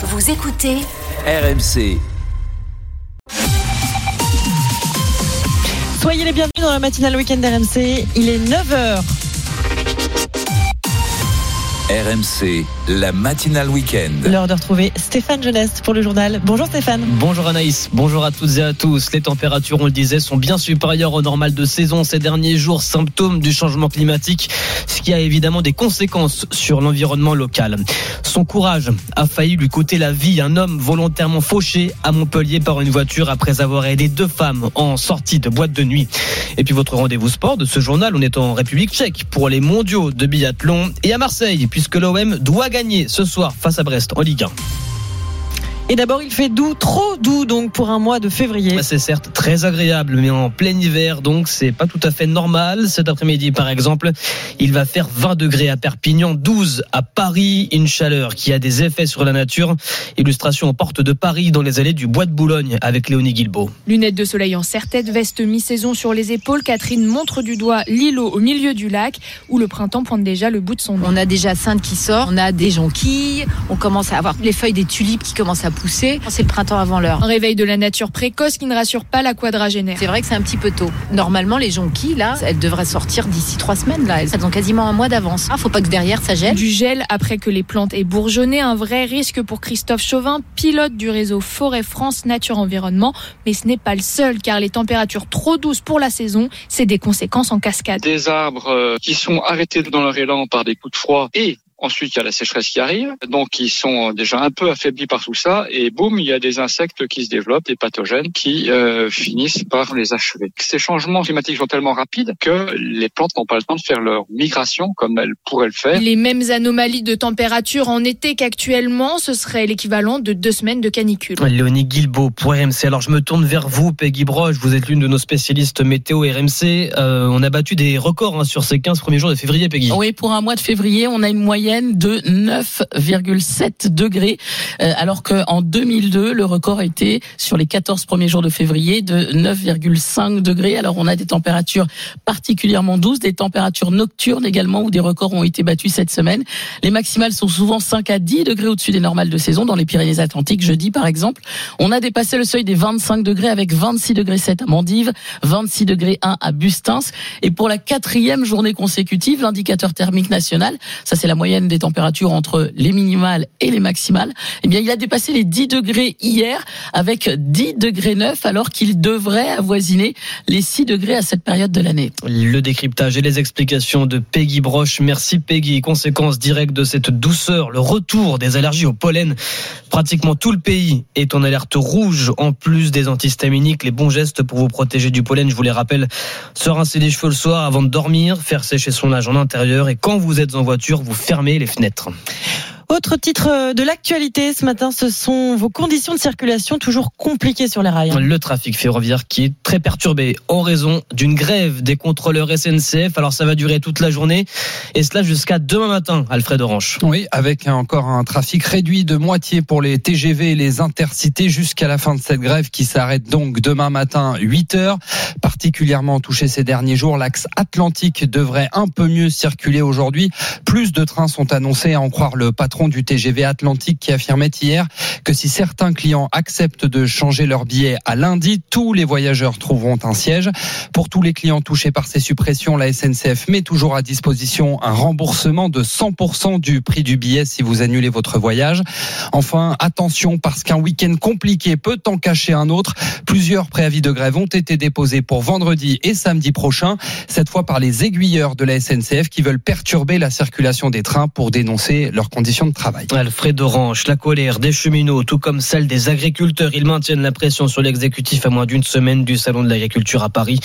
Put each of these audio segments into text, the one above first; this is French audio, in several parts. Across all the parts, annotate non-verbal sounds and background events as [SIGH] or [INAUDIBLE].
Vous écoutez RMC. Soyez les bienvenus dans la matinale week-end RMC. Il est 9h. RMC, la matinale week-end. L'heure de retrouver Stéphane Jeunesse pour le journal. Bonjour Stéphane. Bonjour Anaïs, bonjour à toutes et à tous. Les températures, on le disait, sont bien supérieures au normal de saison ces derniers jours, symptômes du changement climatique, ce qui a évidemment des conséquences sur l'environnement local. Son courage a failli lui coûter la vie. Un homme volontairement fauché à Montpellier par une voiture après avoir aidé deux femmes en sortie de boîte de nuit. Et puis votre rendez-vous sport de ce journal, on est en République tchèque pour les mondiaux de biathlon et à Marseille, puisque l'OM doit gagner ce soir face à Brest en Ligue 1. Et d'abord, il fait doux, trop doux donc pour un mois de février. Bah, C'est certes très agréable, mais en plein hiver, donc c'est pas tout à fait normal. Cet après-midi, par exemple, il va faire 20 degrés à Perpignan, 12 à Paris, une chaleur qui a des effets sur la nature. Illustration en porte de Paris dans les allées du Bois de Boulogne avec Léonie Guilbeault. Lunettes de soleil en serre-tête, veste mi-saison sur les épaules. Catherine montre du doigt l'îlot au milieu du lac où le printemps pointe déjà le bout de son nez. On a déjà Sainte qui sort, on a des jonquilles, on commence à avoir les feuilles des tulipes qui commencent à pousser. C'est le printemps avant l'heure. Un réveil de la nature précoce qui ne rassure pas la quadragénaire. C'est vrai que c'est un petit peu tôt. Normalement, les jonquilles, là, elles devraient sortir d'ici trois semaines. Là. Elles ont quasiment un mois d'avance. Ah, faut pas que derrière ça gèle. Du gel après que les plantes aient bourgeonné, un vrai risque pour Christophe Chauvin, pilote du réseau Forêt France Nature Environnement. Mais ce n'est pas le seul, car les températures trop douces pour la saison, c'est des conséquences en cascade. des arbres euh, qui sont arrêtés dans leur élan par des coups de froid et Ensuite, il y a la sécheresse qui arrive, donc ils sont déjà un peu affaiblis par tout ça, et boum, il y a des insectes qui se développent, des pathogènes qui euh, finissent par les achever. Ces changements climatiques sont tellement rapides que les plantes n'ont pas le temps de faire leur migration comme elles pourraient le faire. Les mêmes anomalies de température en été qu'actuellement, ce serait l'équivalent de deux semaines de canicule. Léonie Guilbeault pour RMC. Alors je me tourne vers vous, Peggy Broche. Vous êtes l'une de nos spécialistes météo RMC. Euh, on a battu des records hein, sur ces 15 premiers jours de février, Peggy. Oui, pour un mois de février, on a une moyenne de 9,7 degrés, euh, alors qu'en 2002, le record été sur les 14 premiers jours de février de 9,5 degrés. Alors on a des températures particulièrement douces, des températures nocturnes également où des records ont été battus cette semaine. Les maximales sont souvent 5 à 10 degrés au-dessus des normales de saison dans les Pyrénées-Atlantiques. Jeudi, par exemple, on a dépassé le seuil des 25 degrés avec 26 degrés 7 à Mandive, 26 degrés 1 à Bustins. Et pour la quatrième journée consécutive, l'indicateur thermique national, ça c'est la moyenne des températures entre les minimales et les maximales, eh bien il a dépassé les 10 degrés hier avec 10 degrés 9 alors qu'il devrait avoisiner les 6 degrés à cette période de l'année. Le décryptage et les explications de Peggy Broche. Merci Peggy. Conséquence directe de cette douceur, le retour des allergies au pollen. Pratiquement tout le pays est en alerte rouge. En plus des antihistaminiques, les bons gestes pour vous protéger du pollen, je vous les rappelle, se rincer les cheveux le soir avant de dormir, faire sécher son linge en intérieur et quand vous êtes en voiture, vous fermez les fenêtres. Autre titre de l'actualité ce matin, ce sont vos conditions de circulation toujours compliquées sur les rails. Le trafic ferroviaire qui est très perturbé en raison d'une grève des contrôleurs SNCF. Alors ça va durer toute la journée et cela jusqu'à demain matin, Alfred Orange. Oui, avec encore un trafic réduit de moitié pour les TGV et les intercités jusqu'à la fin de cette grève qui s'arrête donc demain matin 8 heures. Particulièrement touché ces derniers jours, l'axe atlantique devrait un peu mieux circuler aujourd'hui. Plus de trains sont annoncés à en croire le patron du TGV Atlantique qui affirmait hier que si certains clients acceptent de changer leur billet à lundi, tous les voyageurs trouveront un siège. Pour tous les clients touchés par ces suppressions, la SNCF met toujours à disposition un remboursement de 100% du prix du billet si vous annulez votre voyage. Enfin, attention parce qu'un week-end compliqué peut en cacher un autre. Plusieurs préavis de grève ont été déposés pour vendredi et samedi prochain, cette fois par les aiguilleurs de la SNCF qui veulent perturber la circulation des trains pour dénoncer leurs conditions travail. Alfred Orange, la colère des cheminots, tout comme celle des agriculteurs, ils maintiennent la pression sur l'exécutif à moins d'une semaine du salon de l'agriculture à Paris.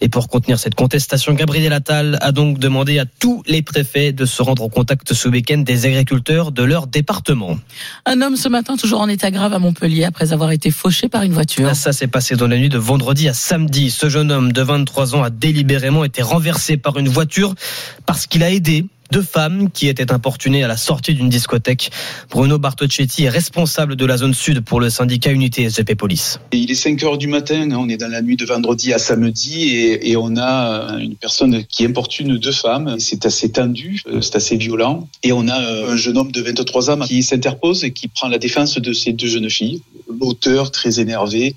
Et pour contenir cette contestation, Gabriel Attal a donc demandé à tous les préfets de se rendre au contact ce week-end des agriculteurs de leur département. Un homme ce matin toujours en état grave à Montpellier après avoir été fauché par une voiture. Ça s'est passé dans la nuit de vendredi à samedi. Ce jeune homme de 23 ans a délibérément été renversé par une voiture parce qu'il a aidé deux femmes qui étaient importunées à la sortie d'une discothèque. Bruno Bartocchetti est responsable de la zone sud pour le syndicat Unité SGP Police. Il est 5 heures du matin, hein, on est dans la nuit de vendredi à samedi et, on a une personne qui importune deux femmes. C'est assez tendu, euh, c'est assez violent. Et on a euh, un jeune homme de 23 ans qui s'interpose et qui prend la défense de ces deux jeunes filles. L'auteur, très énervé,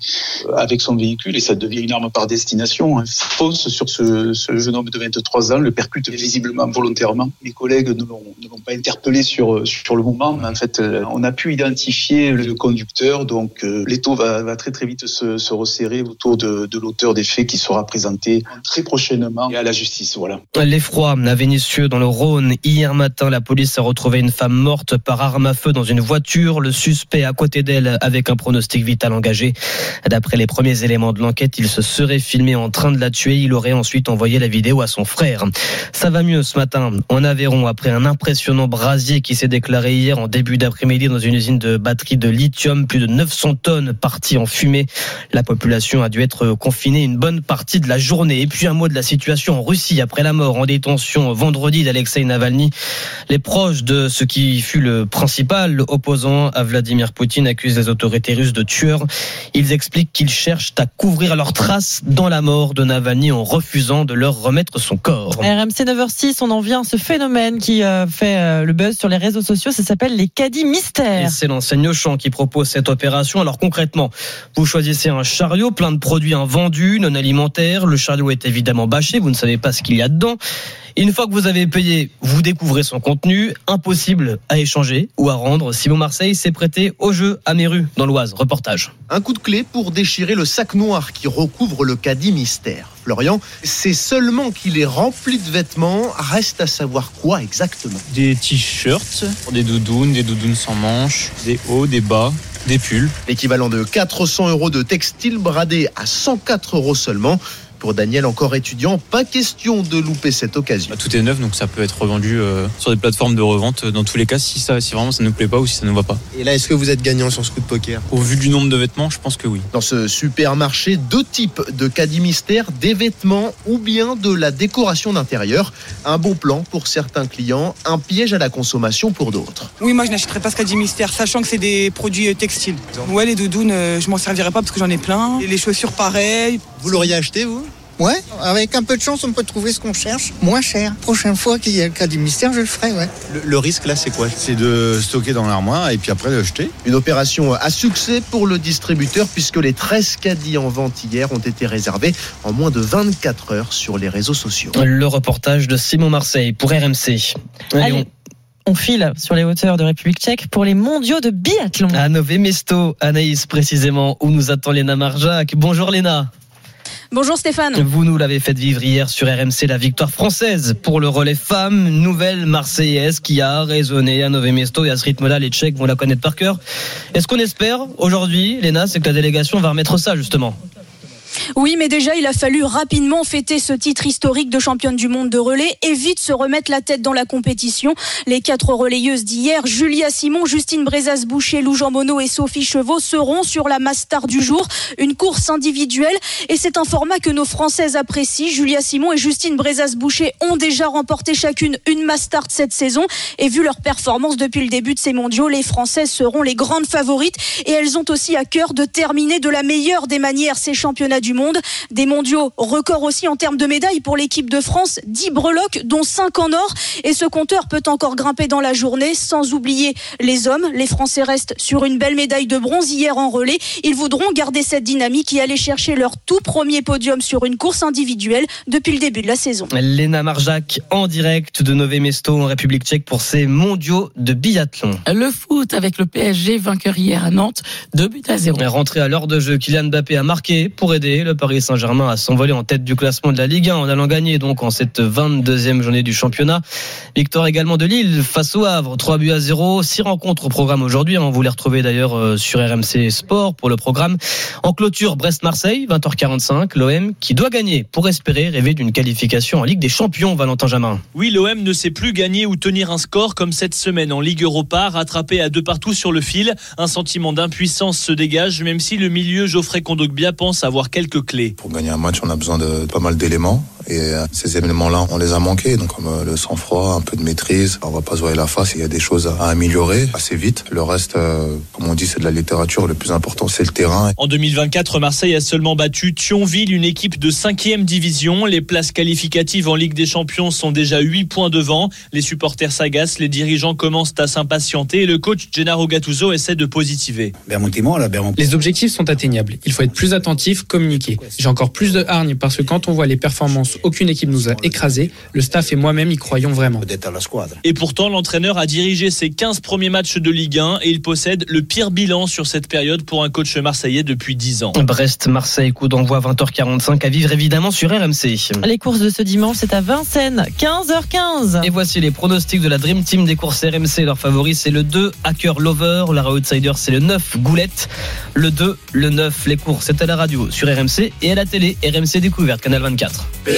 euh, avec son véhicule, et ça devient une arme par destination, hein, fonce sur ce, jeune homme de 23 ans, le percute visiblement volontairement. Mes collègues ne l'ont pas interpellé sur, sur le moment, mais en fait, on a pu identifier le conducteur, donc l'étau va, va, très très vite se, se resserrer autour de, de l'auteur des faits qui sera présenté très prochainement à la justice. Voilà. L'effroi à Vénissieux dans le Rhône. Hier matin, la police a retrouvé une femme morte par arme à feu dans une voiture. Le suspect à côté d'elle avec un pronostic vital engagé. D'après les premiers éléments de l'enquête, il se serait filmé en train de la tuer. Il aurait ensuite envoyé la vidéo à son frère. Ça va mieux ce matin en Aveyron après un impressionnant brasier qui s'est déclaré hier en début d'après-midi dans une usine de batterie de lithium. Plus de 900 tonnes parties en fumée. La population a dû être confinée une bonne partie de la journée. Et puis un mot de la situation en Russie après la mort en détention vendredi d'Alexei Navalny. Les proches de ce qui fut le principal opposant à Vladimir Poutine accusent les autorités russes de tueurs. Ils expliquent qu'ils cherchent à couvrir leurs traces dans la mort de Navalny en refusant de leur remettre son corps. RMC 9h06, on en vient à ce phénomène qui euh, fait euh, le buzz sur les réseaux sociaux. Ça s'appelle les caddies mystères. C'est l'enseigne Auchan qui propose cette opération. Alors concrètement, vous choisissez un chariot plein de produits invendus, non alimentaires. Le chariot est évidemment bâché, vous ne savez pas ce qu'il y a dedans. Une fois que vous avez payé, vous découvrez son contenu. Impossible à échanger ou à rendre. Simon Marseille s'est prêté au jeu à Méru, dans l'Oise. Reportage. Un coup de clé pour déchirer le sac noir qui recouvre le caddie mystère. Florian, c'est seulement qu'il est rempli de vêtements. Reste à savoir quoi exactement. Des t-shirts, des doudounes, des doudounes sans manches, des hauts, des bas des pulls. L'équivalent de 400 euros de textile bradé à 104 euros seulement. Pour Daniel, encore étudiant, pas question de louper cette occasion. Bah, tout est neuf, donc ça peut être revendu euh, sur des plateformes de revente. Dans tous les cas, si, ça, si vraiment ça ne nous plaît pas ou si ça ne va pas. Et là, est-ce que vous êtes gagnant sur ce coup de poker? Au vu du nombre de vêtements, je pense que oui. Dans ce supermarché, deux types de caddies mystères, des vêtements ou bien de la décoration d'intérieur. Un bon plan pour certains clients, un piège à la consommation pour d'autres. Oui, moi je n'achèterais pas ce caddie mystère, sachant que c'est des produits textiles. Ouais, les doudounes, euh, je m'en servirais pas parce que j'en ai plein. Et les chaussures, pareil. Vous l'auriez acheté, vous? Ouais, avec un peu de chance, on peut trouver ce qu'on cherche moins cher. Prochaine fois qu'il y a le cas du mystère, je le ferai, ouais. Le, le risque là, c'est quoi? C'est de stocker dans l'armoire et puis après de jeter? Une opération à succès pour le distributeur puisque les 13 caddies en vente hier ont été réservés en moins de 24 heures sur les réseaux sociaux. Le reportage de Simon Marseille pour RMC. Allez. On file sur les hauteurs de République tchèque pour les mondiaux de biathlon. À Nové Mesto, Anaïs précisément, où nous attend Léna Marjac. Bonjour Léna. Bonjour Stéphane. Vous nous l'avez fait vivre hier sur RMC, la victoire française pour le relais femme, nouvelle Marseillaise qui a résonné à Nové Mesto et à ce rythme-là, les Tchèques vont la connaître par cœur. Est-ce qu'on espère aujourd'hui, Léna, c'est que la délégation va remettre ça justement? Oui, mais déjà, il a fallu rapidement fêter ce titre historique de championne du monde de relais et vite se remettre la tête dans la compétition. Les quatre relayeuses d'hier, Julia Simon, Justine Brezas-Boucher, Lou Jean Monod et Sophie Chevaux seront sur la Mastar du jour, une course individuelle. Et c'est un format que nos Françaises apprécient. Julia Simon et Justine Brezas-Boucher ont déjà remporté chacune une Mastart cette saison. Et vu leur performance depuis le début de ces mondiaux, les Françaises seront les grandes favorites. Et elles ont aussi à cœur de terminer de la meilleure des manières ces championnats du monde. Des mondiaux records aussi en termes de médailles pour l'équipe de France, 10 breloques dont 5 en or et ce compteur peut encore grimper dans la journée sans oublier les hommes. Les Français restent sur une belle médaille de bronze hier en relais. Ils voudront garder cette dynamique et aller chercher leur tout premier podium sur une course individuelle depuis le début de la saison. Léna Marjac en direct de Nové Mesto en République tchèque pour ces mondiaux de biathlon. Le foot avec le PSG vainqueur hier à Nantes, 2 buts à 0. Rentré à l'heure de jeu, Kylian Mbappé a marqué pour aider le Paris Saint-Germain à s'envoler en tête du classement de la Ligue 1 en allant gagner donc en cette 22e journée du championnat. Victoire également de Lille face au Havre, 3 buts à 0, 6 rencontres au programme aujourd'hui. Hein. Vous les retrouvez d'ailleurs euh, sur RMC Sport pour le programme. En clôture, Brest-Marseille, 20h45, l'OM qui doit gagner pour espérer rêver d'une qualification en Ligue des Champions, Valentin Jamin. Oui, l'OM ne sait plus gagner ou tenir un score comme cette semaine en Ligue Europa, rattrapé à deux partout sur le fil. Un sentiment d'impuissance se dégage, même si le milieu Geoffrey Kondogbia pense avoir quelques Pour gagner un match, on a besoin de pas mal d'éléments. Et euh, ces éléments-là, on les a manqués. Donc comme euh, le sang-froid, un peu de maîtrise. On va pas se voir la face. Il y a des choses à améliorer assez vite. Le reste, euh, comme on dit, c'est de la littérature. Le plus important, c'est le terrain. En 2024, Marseille a seulement battu Thionville, une équipe de 5e division. Les places qualificatives en Ligue des Champions sont déjà 8 points devant. Les supporters s'agacent, les dirigeants commencent à s'impatienter et le coach Gennaro Gattuso essaie de positiver. Les objectifs sont atteignables. Il faut être plus attentif, communiquer. J'ai encore plus de hargne parce que quand on voit les performances, aucune équipe nous a écrasés. Le staff et moi-même y croyons vraiment. Et pourtant, l'entraîneur a dirigé ses 15 premiers matchs de Ligue 1 et il possède le pire bilan sur cette période pour un coach marseillais depuis 10 ans. Brest-Marseille, coup d'envoi 20h45 à vivre évidemment sur RMC. Les courses de ce dimanche, c'est à Vincennes, 15h15. Et voici les pronostics de la Dream Team des courses RMC. Leur favori, c'est le 2, Hacker Lover. La Outsider, c'est le 9, Goulette. Le 2, le 9, les courses, c'est à la radio sur RMC et à la télé, RMC Découverte, Canal 24.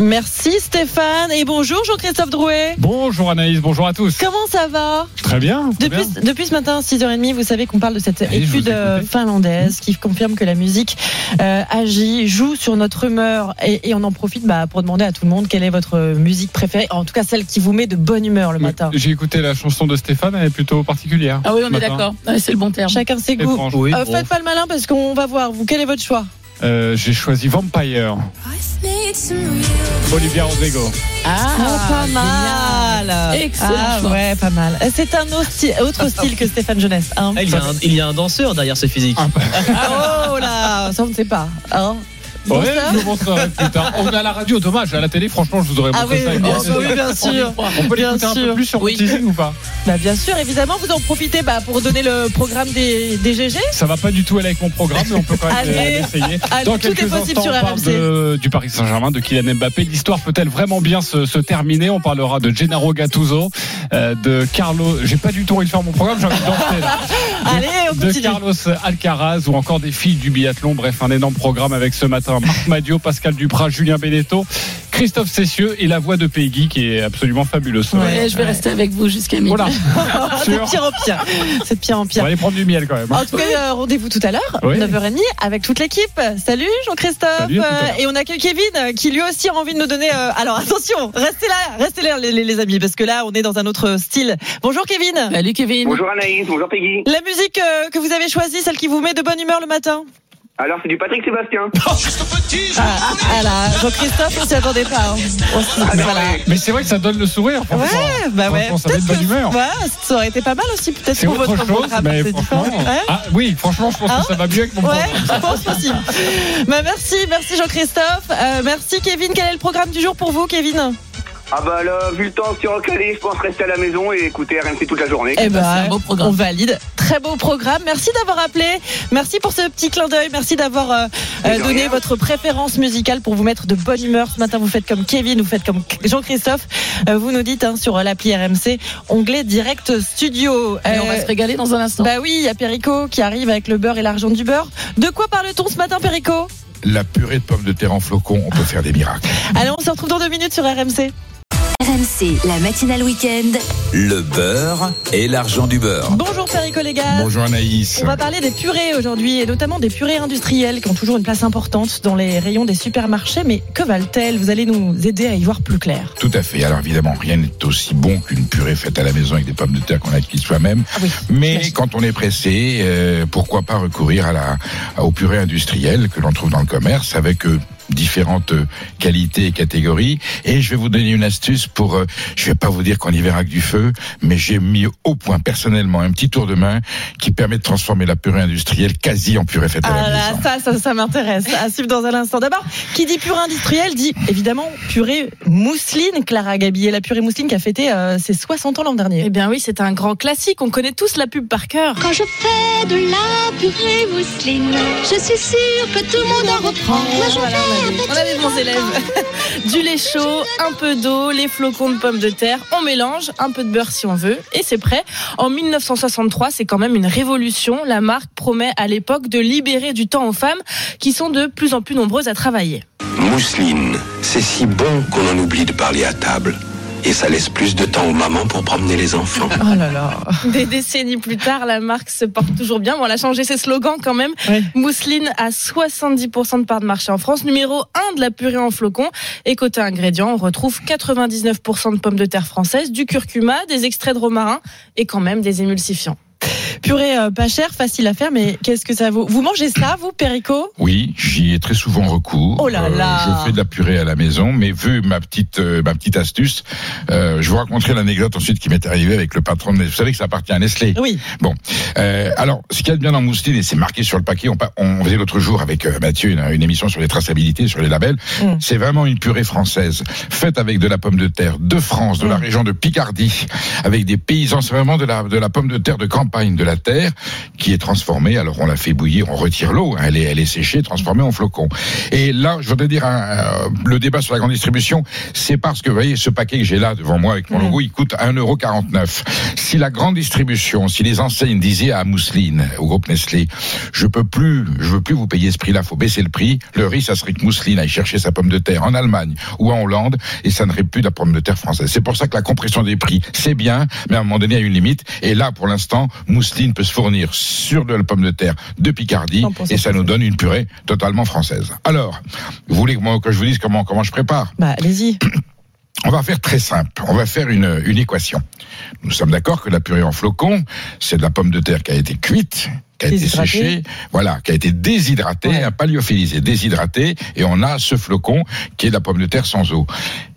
Merci Stéphane et bonjour Jean-Christophe Drouet. Bonjour Anaïs, bonjour à tous. Comment ça va? Très bien. très depuis, bien. depuis ce matin, 6h30, vous savez qu'on parle de cette étude euh, finlandaise qui confirme que la musique euh, agit, joue sur notre humeur et, et on en profite bah, pour demander à tout le monde quelle est votre musique préférée, en tout cas celle qui vous met de bonne humeur le matin. J'ai écouté la chanson de Stéphane, elle est plutôt particulière. Ah oui, on est d'accord. C'est le bon terme. Chacun ses goûts. Oui, Euh, bon. faites pas le malin parce qu'on va voir. Vous, quel est votre choix? Euh, J'ai choisi Vampire. Olivia Rodrigo. Ah, pas mal. Excellent Ah, ouais, pas mal. Euh, C'est un autre style, autre style que Stéphane Jeunesse. Hein. Ah, il, y a un, il y a un danseur derrière ce physique. Ah, oh là, ça on ne sait pas. Hein. Ouais, Danseur je vous montrerai plus tard. On est à la radio, dommage. À la télé, franchement, je vous aurais Ah montré oui, ça. bien sûr, oui, bien sûr. On peut Bien l'écouter un peu sûr. plus sur Oui. teasing ou pas Bah, bien sûr, évidemment, vous en profitez bah, pour donner le programme des, des GG. Ça va pas du tout aller avec mon programme, mais on peut quand même Allez. euh, essayer. Allez, Dans tout est possible instants, sur on parle de- du Paris Saint-Germain, de Kylian Mbappé. L'histoire peut-elle vraiment bien se, se terminer? On parlera de Gennaro Gattuso, euh, de Carlo. J'ai pas du tout envie de faire mon programme, j'ai envie de danser. Là. Allez, on de continue. Carlos Alcaraz ou encore des filles du biathlon. Bref, un énorme programme avec ce matin Marc Madio, Pascal Duprat, Julien Benetto, Christophe Cessieux et la voix de Peggy qui est absolument fabuleuse. Ouais, je vais rester avec vous jusqu'à midi. Voilà. [LAUGHS] C'est de pire en pire. C'est de pire en On va aller prendre du miel quand même. En tout cas, euh, rendez-vous tout à l'heure, Oui. 9h30, avec toute l'équipe. Salut Jean-Christophe. Et on accueille Kevin, euh, qui lui aussi a envie de nous donner. euh, Alors attention, restez là, restez là, les, les- les amis, parce que là, on est dans un autre style. Bonjour Kevin. Salut Kevin. Bonjour Anaïs, bonjour Peggy. La musique euh, que vous avez choisie, celle qui vous met de bonne humeur le matin Alors c'est du Patrick Sébastien. [LAUGHS] ah, ah là, Jean-Christophe, on s'y attendait pas. hein. On Ah voilà. mais- c'est vrai que ça donne le sourire. franchement. Ouais, bah ouais. Franchement, ça met de bonne que- humeur. ouais, ça aurait été pas mal aussi, peut-être C'est pour autre votre chose, programme. mais c'est franchement. différent. Ouais. Ah oui, franchement, je pense Hein que ça va mieux avec mon Ouais, programme. je pense aussi. Bah, merci, merci Jean-Christophe. Euh, merci Kevin. Quel est le programme du jour pour vous, Kevin? Ah bah là, vu le temps sur le calé, je pense rester à la maison et écouter RMC toute la journée. Eh ben, c'est un beau programme. on valide. Très beau programme. Merci d'avoir appelé. Merci pour ce petit clin d'œil. Merci d'avoir euh, euh, donné rien. votre préférence musicale pour vous mettre de bonne humeur. Ce matin, vous faites comme Kevin, vous faites comme Jean-Christophe. Euh, vous nous dites hein, sur l'appli RMC, onglet direct studio. Et on va se régaler dans un instant. Bah oui, il y a Perico qui arrive avec le beurre et l'argent du beurre. De quoi parle-t-on ce matin, Perico? La purée de pommes de terre en flocons, on peut faire des miracles. Allez, on se retrouve dans deux minutes sur RMC. RMC, la matinale week-end. Le beurre et l'argent du beurre. Bonjour Perico les gars. Bonjour Anaïs. On va parler des purées aujourd'hui et notamment des purées industrielles qui ont toujours une place importante dans les rayons des supermarchés. Mais que valent-elles? Vous allez nous aider à y voir plus clair. Tout à fait. Alors évidemment, rien n'est aussi bon qu'une purée faite à la maison avec des pommes de terre qu'on a acquises soi-même. Ah oui. Mais quand on est pressé, euh, pourquoi pas recourir à la, aux purées industrielles que l'on trouve dans le commerce avec euh, différentes euh, qualités et catégories. Et je vais vous donner une astuce pour, euh, je vais pas vous dire qu'on y verra que du feu, mais j'ai mis au point personnellement un petit tour de main qui permet de transformer la purée industrielle quasi en purée faite à Ah la là, maison. ça, ça, ça m'intéresse. À suivre dans un instant. D'abord, qui dit purée industrielle dit évidemment purée mousseline, Clara Gabillet. La purée mousseline qui a fêté euh, ses 60 ans l'an dernier. Eh bien oui, c'est un grand classique. On connaît tous la pub par cœur. Quand je fais de la purée mousseline, je suis sûre que tout le monde en reprend. Moi, je Voilà, fais on on avait bons élèves. [LAUGHS] du lait chaud, un peu d'eau, les flocons de pommes de terre, on mélange, un peu de beurre si on veut, et c'est prêt. En 1963, c'est quand même une révolution. La marque promet à l'époque de libérer du temps aux femmes qui sont de plus en plus nombreuses à travailler. Mousseline, c'est si bon qu'on en oublie de parler à table. Et ça laisse plus de temps aux mamans pour promener les enfants. Oh là là. [LAUGHS] Des décennies plus tard, la marque se porte toujours bien. Bon, elle a changé ses slogans quand même. Mousseline a 70% de part de marché en France, numéro 1 de la purée en flocons. Et côté ingrédients, on retrouve 99% de pommes de terre françaises, du curcuma, des extraits de romarin et quand même des émulsifiants. Purée euh, pas cher, facile à faire, mais qu'est-ce que ça vaut? Vous mangez ça, vous, Perico? Oui, j'y ai très souvent recours. Oh là là. je fais de la purée à la maison, mais vu ma petite euh, ma petite astuce, euh, je vous raconterai l'anecdote ensuite qui m'est arrivée avec le patron de Nestlé. Vous savez que ça appartient à Nestlé. Oui. Bon, euh, alors ce qu'il y a de bien dans Mousseline et c'est marqué sur le paquet, on, faisait l'autre jour avec euh, Mathieu une, une émission sur les traçabilités, sur les labels. Mm. C'est vraiment une purée française faite avec de la pomme de terre de France, de la Mm. région de Picardie, avec des paysans. C'est vraiment de la de la pomme de terre de campagne, de la terre qui est transformée. Alors on la fait bouillir, on retire l'eau, hein, elle est elle est séchée, transformée en flocons. Et là, je voudrais dire euh, le débat sur la grande distribution, c'est parce que vous voyez ce paquet que j'ai là devant moi avec mon logo, il coûte 1,49€. Si la grande distribution, si les enseignes disaient à Mousseline, au groupe Nestlé, je peux plus, je veux plus vous payer ce prix-là, faut baisser le prix. Le riz, ça serait que Mousseline aille chercher sa pomme de terre en Allemagne ou en Hollande et ça n'aurait plus de la pomme de terre française. C'est pour ça que la compression des prix, c'est bien, mais à un moment donné, il y a une limite. Et là, pour l'instant, Mousseline peut se fournir sur de la pomme de terre de Picardie et ça nous donne une purée totalement française. Alors, vous voulez que, je vous dise comment, comment je prépare Bah, allez-y. [CLEARS THROAT] on va faire très simple. On va faire une, une équation. Nous sommes d'accord que la purée en flocons, c'est de la pomme de terre qui a été cuite, qui a été séchée, voilà, qui a été déshydratée, hein, pas lyophilisée, déshydratée, et on a ce flocon qui est de la pomme de terre sans eau.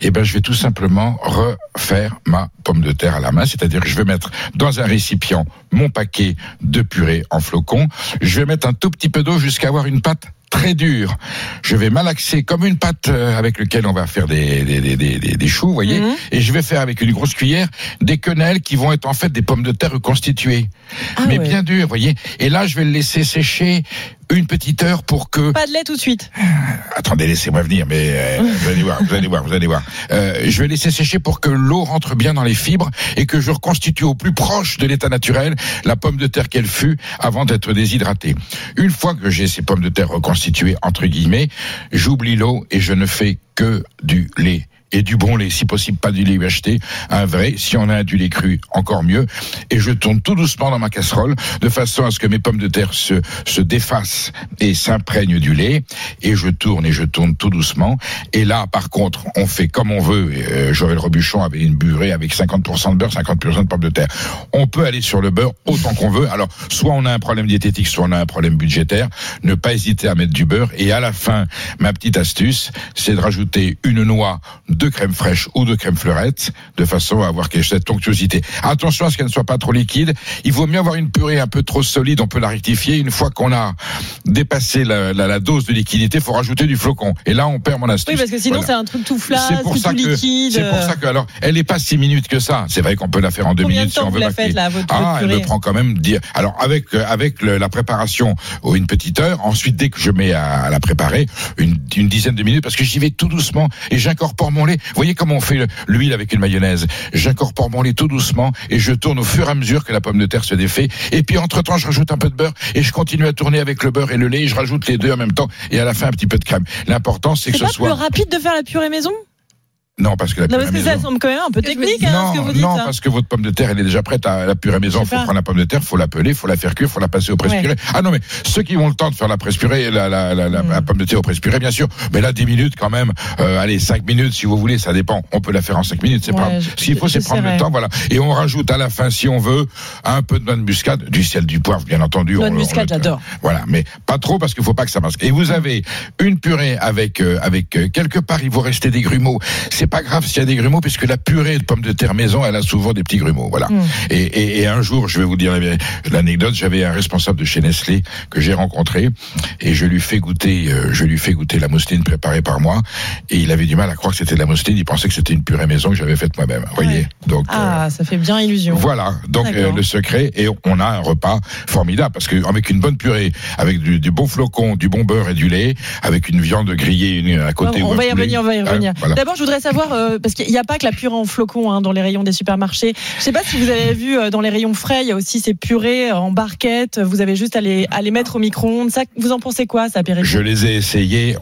Eh ben, je vais tout simplement refaire ma pomme de terre à la main, c'est-à-dire que je vais mettre dans un récipient mon paquet de purée en flocons. Je vais mettre un tout petit peu d'eau jusqu'à avoir une pâte très dure. Je vais malaxer comme une pâte euh, avec lequel on va faire des, des, des, des, choux, vous voyez, Mhm. et je vais faire avec une grosse cuillère des quenelles qui vont être en fait des pommes de terre reconstituées, Ah mais ouais. bien dures, vous voyez. Et là, je vais le laisser sécher une petite heure pour que Pas de lait tout de suite. Attendez, laissez-moi venir, mais euh, [LAUGHS] vous allez voir, vous allez voir, vous allez voir. Euh, je vais laisser sécher pour que l'eau rentre bien dans les fibres et que je reconstitue au plus proche de l'état naturel la pomme de terre qu'elle fut avant d'être déshydratée. Une fois que j'ai ces pommes de terre reconstituées entre guillemets, j'oublie l'eau et je ne fais que du lait. Et du bon lait, si possible pas du lait UHT, un vrai, si on a du lait cru, encore mieux. Et je tourne tout doucement dans ma casserole, de façon à ce que mes pommes de terre se, se défassent et s'imprègnent du lait. Et je tourne et je tourne tout doucement. Et là, par contre, on fait comme on veut. Euh, Joël Robuchon avait une burée avec 50% de beurre, 50% de pommes de terre. On peut aller sur le beurre autant qu'on veut. Alors, soit on a un problème diététique, soit on a un problème budgétaire. Ne pas hésiter à mettre du beurre. Et à la fin, ma petite astuce, c'est de rajouter une noix de crème fraîche ou de crème fleurette, de façon à avoir cette onctuosité. Attention à ce qu'elle ne soit pas trop liquide. Il vaut mieux avoir une purée un peu trop solide. On peut la rectifier. Une fois qu'on a dépassé la, la- la dose de liquidité, faut rajouter du flocon. Et là, on perd mon astuce. Oui, parce que sinon, Voilà. c'est un truc tout flasque, C'est pour tout ça que liquide. c'est pour ça que alors elle est pas si minutes que ça. C'est vrai qu'on peut la faire en deux Combien de minutes si on vous veut. la faites, là, votre- ah, elle me prend quand même dire. Alors avec euh, avec le- la préparation oh, une petite heure. Ensuite dès que je mets à, à la préparer une, une dizaine de minutes parce que j'y vais tout doucement et j'incorpore mon lait. Vous voyez comment on fait le- l'huile avec une mayonnaise J'incorpore mon lait tout doucement et je tourne au fur et à mesure que la pomme de terre se défait. Et puis entre temps je rajoute un peu de beurre et je continue à tourner avec le beurre et le lait. Et je rajoute les deux en même temps et à la fin un petit peu de crème. L'important c'est que C'est ce pas soit plus rapide de faire la purée maison? Non parce que la Non, purée parce que maison- ça semble quand même un peu technique, hein, ce que non, vous dites. non, hein. parce que votre pomme de terre, elle est déjà prête à la purée maison. Il faut pas. prendre la pomme de terre, faut la peler, faut la faire cuire, faut la passer au presse-purée. Ouais. Ah non, mais ceux qui ont le temps de faire la presse-purée, la, la, la, la- Hmm. la pomme de terre au presse-purée, bien sûr. Mais là, 10 minutes quand même. Euh, allez, 5 minutes si vous voulez, ça dépend. On peut la faire en 5 minutes, c'est Ouais, pas. Ce qu'il faut, c'est prendre le temps, voilà. Et on rajoute à la fin, si on veut, un peu de noix de muscade, du sel, du poivre, bien entendu. Noix de muscade, j'adore. Voilà, mais pas trop parce qu'il faut pas que ça masque. Et vous avez une purée avec euh, avec euh, quelque part il vous rester des grumeaux. C'est pas grave s'il y a des grumeaux puisque la purée de pommes de terre maison, elle a souvent des petits grumeaux. Voilà. Mm. Et, et, et un jour, je vais vous dire la- l'anecdote. J'avais un responsable de chez Nestlé que j'ai rencontré et je lui fais goûter, euh, je lui fais goûter la mousseline préparée par moi et il avait du mal à croire que c'était de la mousseline. Il pensait que c'était une purée maison que j'avais faite moi-même. Vous voyez. Donc euh, Ah, ça fait bien illusion. voilà, donc euh, le secret et on a un repas formidable parce que avec une bonne purée, avec du, du bon flocon, du bon beurre et du lait, avec une viande grillée une à côté. on ou un va y revenir, on va y hein, revenir. voilà. D'abord, je voudrais savoir savoir, euh, parce qu'il n'y a pas que la purée en flocons hein, dans les rayons des supermarchés. Je sais pas si vous avez vu euh, dans les rayons frais, il y a aussi ces purées en barquette. Vous avez juste à les, à les mettre au micro-ondes. Ça, vous en pensez quoi, ça, Péricole Je les ai essayés.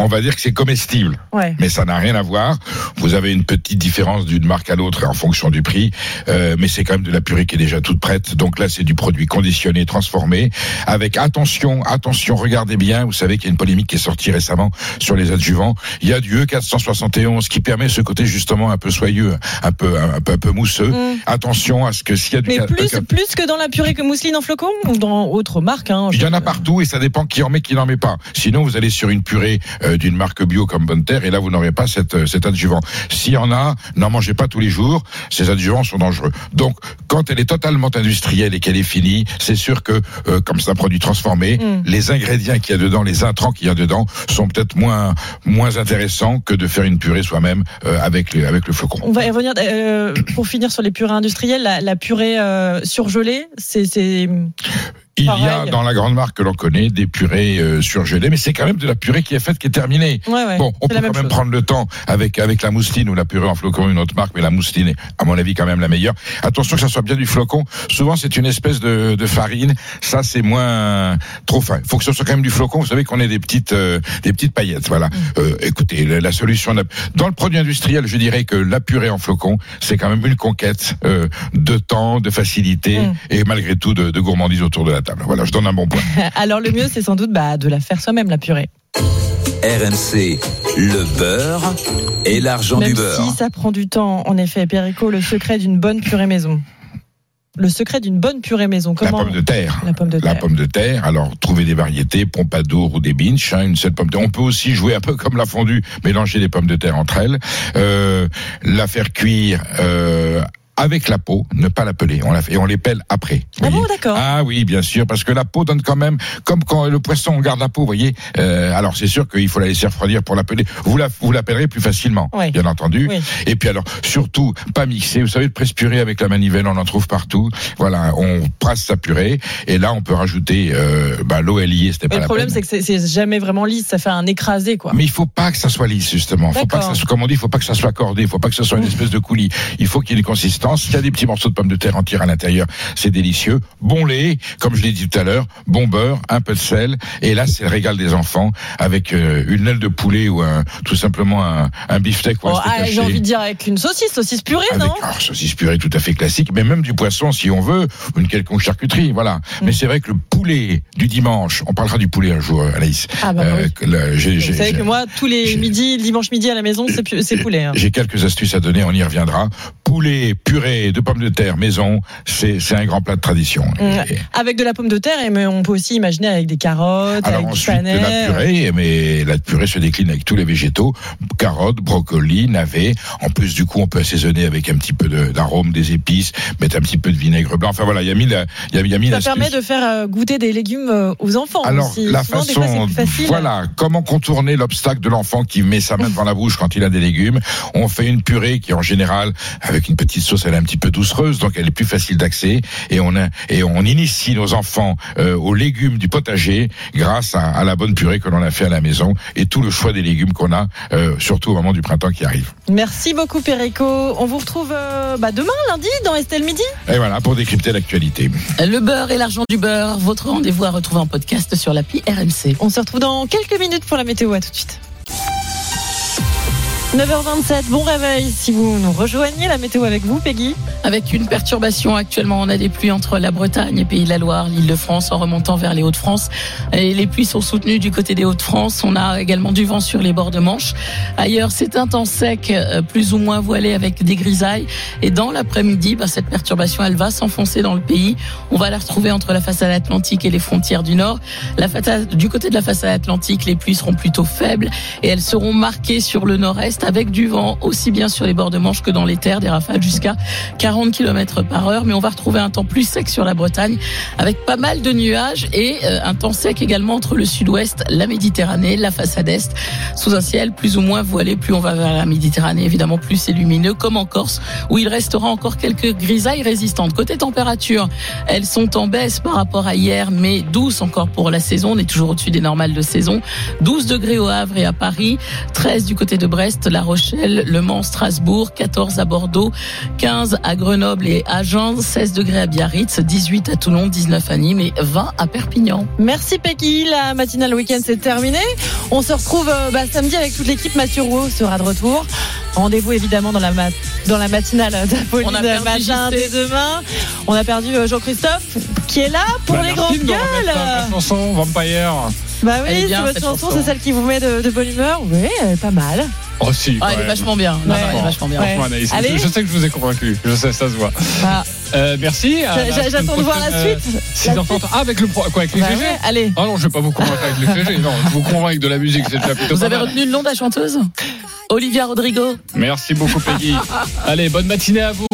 On va dire que c'est comestible. Ouais. Mais ça n'a rien à voir. Vous avez une petite différence d'une marque à l'autre en fonction du prix. Euh, mais c'est quand même de la purée qui est déjà toute prête. Donc là, c'est du produit conditionné, transformé. Avec attention, attention, regardez bien. Vous savez qu'il y a une polémique qui est sortie récemment sur les adjuvants. Il y a du E E471 qui permet ce côté justement un peu soyeux, un peu, un peu, un peu mousseux. Attention à ce que s'il y a du Mm. Mais plus, euh, plus que dans la purée que mousseline en flocons ou dans autre marque hein, Il y en a partout et ça dépend qui en met, qui n'en met pas. Sinon, vous allez sur une purée euh, d'une marque bio comme Bonne Terre et là, vous n'aurez pas cette, euh, cet adjuvant. S'il y en a, n'en mangez pas tous les jours. Ces adjuvants sont dangereux. Donc, quand elle est totalement industrielle et qu'elle est finie, c'est sûr que, euh, comme c'est un produit transformé, Mm. les ingrédients qu'il y a dedans, les intrants qu'il y a dedans, sont peut-être moins moins intéressants que de faire une purée soi-même euh, avec le, flocon. On va revenir. euh, pour finir sur les purées industrielles, la, la purée euh, surgelée, c'est. Il y a dans la grande marque que l'on connaît des purées euh, surgelées, mais c'est quand même de la purée qui est faite, qui est terminée. Ouais, ouais, bon, on peut quand même chose. prendre le temps avec avec la mousseline ou la purée en flocon, une autre marque, mais la mousseline est, à mon avis, quand même la meilleure. Attention que ça soit bien du flocon. Souvent, c'est une espèce de, de farine. Ça, c'est moins trop fin. Il faut que ce soit quand même du flocon. Vous savez qu'on ait des petites euh, des petites paillettes. Voilà. Euh, écoutez, la, la solution dans le produit industriel, je dirais que la purée en flocon, c'est quand même une conquête euh, de temps, de facilité Mm. et malgré tout de, de gourmandise autour de la table. Voilà, je donne un bon point. [LAUGHS] Alors le mieux, c'est sans doute bah, de la faire soi-même, la purée. RMC, le beurre et l'argent du beurre. si ça prend du temps, en effet, Perico, le secret d'une bonne purée maison. Le secret d'une bonne purée maison. Comment La pomme de terre. La pomme de La terre. pomme de terre. Alors, trouver des variétés, pompadour ou des binch, hein, une seule pomme de terre. On peut aussi jouer un peu comme la fondue, mélanger les pommes de terre entre elles, euh, la faire cuire. Euh, avec la peau, ne pas la peler, on la fait, et on les pèle après. Ah bon, d'accord. Ah oui, bien sûr, parce que la peau donne quand même, comme quand le poisson on garde la peau, vous voyez. Euh, alors c'est sûr qu'il faut la laisser refroidir pour la peler. Vous la, vous la pellerez plus facilement, Oui. bien entendu. Oui. Et puis alors, surtout, pas mixer. Vous savez, le presse-purée avec la manivelle, on en trouve partout. Voilà, on presse sa purée, et là, on peut rajouter euh, bah, l'eau est liée, ce n'est Mais pas le la problème, c'est que c'est- jamais vraiment lisse, ça fait un écrasé, quoi. Mais il faut pas que ça soit lisse justement. Faut pas que ça soit, comme on dit, il faut pas que ça soit cordé. Il faut pas que ça soit une espèce de coulis. Il faut qu'il y ait une consistance. Il y a des petits morceaux de pommes de terre entières à l'intérieur. C'est délicieux. Bon lait, comme je l'ai dit tout à l'heure. Bon beurre, un peu de sel. Et là, c'est le régal des enfants avec euh, une aile de poulet ou un, tout simplement un, un beefsteak Oh, ah. J'ai envie de dire avec une saucisse, saucisse purée, Avec non alors, saucisse purée tout à fait classique, mais même du poisson si on veut, ou une quelconque charcuterie, voilà. Mm. Mais c'est vrai que le poulet du dimanche, on parlera du poulet un jour, euh, Anaïs. Ah bah oui. j'ai- j'ai- Vous savez que moi, tous les midis, dimanche midi à la maison, c'est poulet. hein. j'ai quelques astuces à donner, on y reviendra. Poulet, purée de pommes de terre maison, c'est un grand plat de tradition. Mm. Avec de la pomme de terre, mais on peut aussi imaginer avec des carottes, alors avec du ensuite, panais. la purée, mais la purée se décline avec tous les végétaux, carottes, brocolis, navets. En plus, du coup, on peut assaisonner avec un petit peu de- d'arôme, des épices, mettre un petit peu de vinaigre blanc. Enfin voilà, il y a mis la, il y a, y a Ça permet de faire euh, goûter des légumes euh, aux enfants Alors, aussi. la Souvent, façon, fois, facile. voilà, comment contourner l'obstacle de l'enfant qui met sa main devant la bouche quand il a des légumes? On fait une purée qui, en général, avec une petite sauce, elle est un petit peu doucereuse, donc elle est plus facile d'accès, et on a, et on initie nos enfants euh, aux légumes du potager grâce à, à la bonne purée que l'on a fait à la maison et tout le choix des légumes qu'on a, euh, surtout au moment du printemps qui arrive. Merci beaucoup, Perico. On vous retrouve euh, bah, demain, lundi, dans Estelle Midi. Et voilà, pour décrypter l'actualité. Le beurre et l'argent du beurre, votre rendez-vous à retrouver en podcast sur l'appli RMC. On se retrouve dans quelques minutes pour la météo. À tout de suite. 9h27, bon réveil si vous nous rejoignez. La météo avec vous, Peggy. Avec une perturbation actuellement, on a des pluies entre la Bretagne et Pays de la Loire, l'Île-de-France en remontant vers les Hauts-de-France. Les pluies sont soutenues du côté des Hauts-de-France. On a également du vent sur les bords de Manche. Ailleurs, c'est un temps sec, euh, plus ou moins voilé avec des grisailles. Et dans l'après-midi, bah, cette perturbation, elle va s'enfoncer dans le pays. On va la retrouver entre la façade atlantique et les frontières du Nord. La façade, du côté de la façade atlantique, les pluies seront plutôt faibles et elles seront marquées sur le nord-est avec du vent aussi bien sur les bords de Manche que dans les terres, des rafales jusqu'à 40 km par heure. Mais on va retrouver un temps plus sec sur la Bretagne avec pas mal de nuages et euh, un temps sec également entre le sud-ouest, la Méditerranée, la façade est, sous un ciel plus ou moins voilé. Plus on va vers la Méditerranée, évidemment, plus c'est lumineux, comme en Corse, où il restera encore quelques grisailles résistantes. Côté température, elles sont en baisse par rapport à hier, mais douces encore pour la saison. On est toujours au-dessus des normales de saison. 12 degrés au Havre et à Paris, 13 du côté de Brest, La Rochelle, Le Mans, Strasbourg, 14 à Bordeaux, 15 à Grenoble et Agen, 16 degrés à Biarritz, 18 à Toulon, 19 à Nîmes et 20 à Perpignan. Merci Peggy, la matinale week-end c'est terminé. On se retrouve euh, bah, samedi avec toute l'équipe. Mathieu Rouault sera de retour. Rendez-vous évidemment dans la, ma- dans la matinale d'Apolline On a perdu matin dès demain. On a perdu euh, Jean-Christophe qui est là pour Bah, les grandes gueules. la chanson Vampire. Bah oui, c'est votre cette chanson, chanson. c'est celle qui vous met de, de bonne humeur. Oui, elle est pas mal. Oh si. Ah, elle est vachement bien. Non, Ouais. non, elle est vachement bien. Franchement, Anaïs, Allez. je, je sais que je vous ai convaincu. Je sais, ça se voit. Bah, Euh, merci. J'attends de voir la suite. euh, La 6h30. Ah, avec le pro- quoi, avec les Bah GG ouais, allez. Ah non, je vais pas vous convaincre avec les GG. Non, je vous convainc avec de la musique, c'est déjà plutôt Vous pas avez mal. retenu le nom de la chanteuse? Olivia Rodrigo. Merci beaucoup, Peggy. Allez, bonne matinée à vous.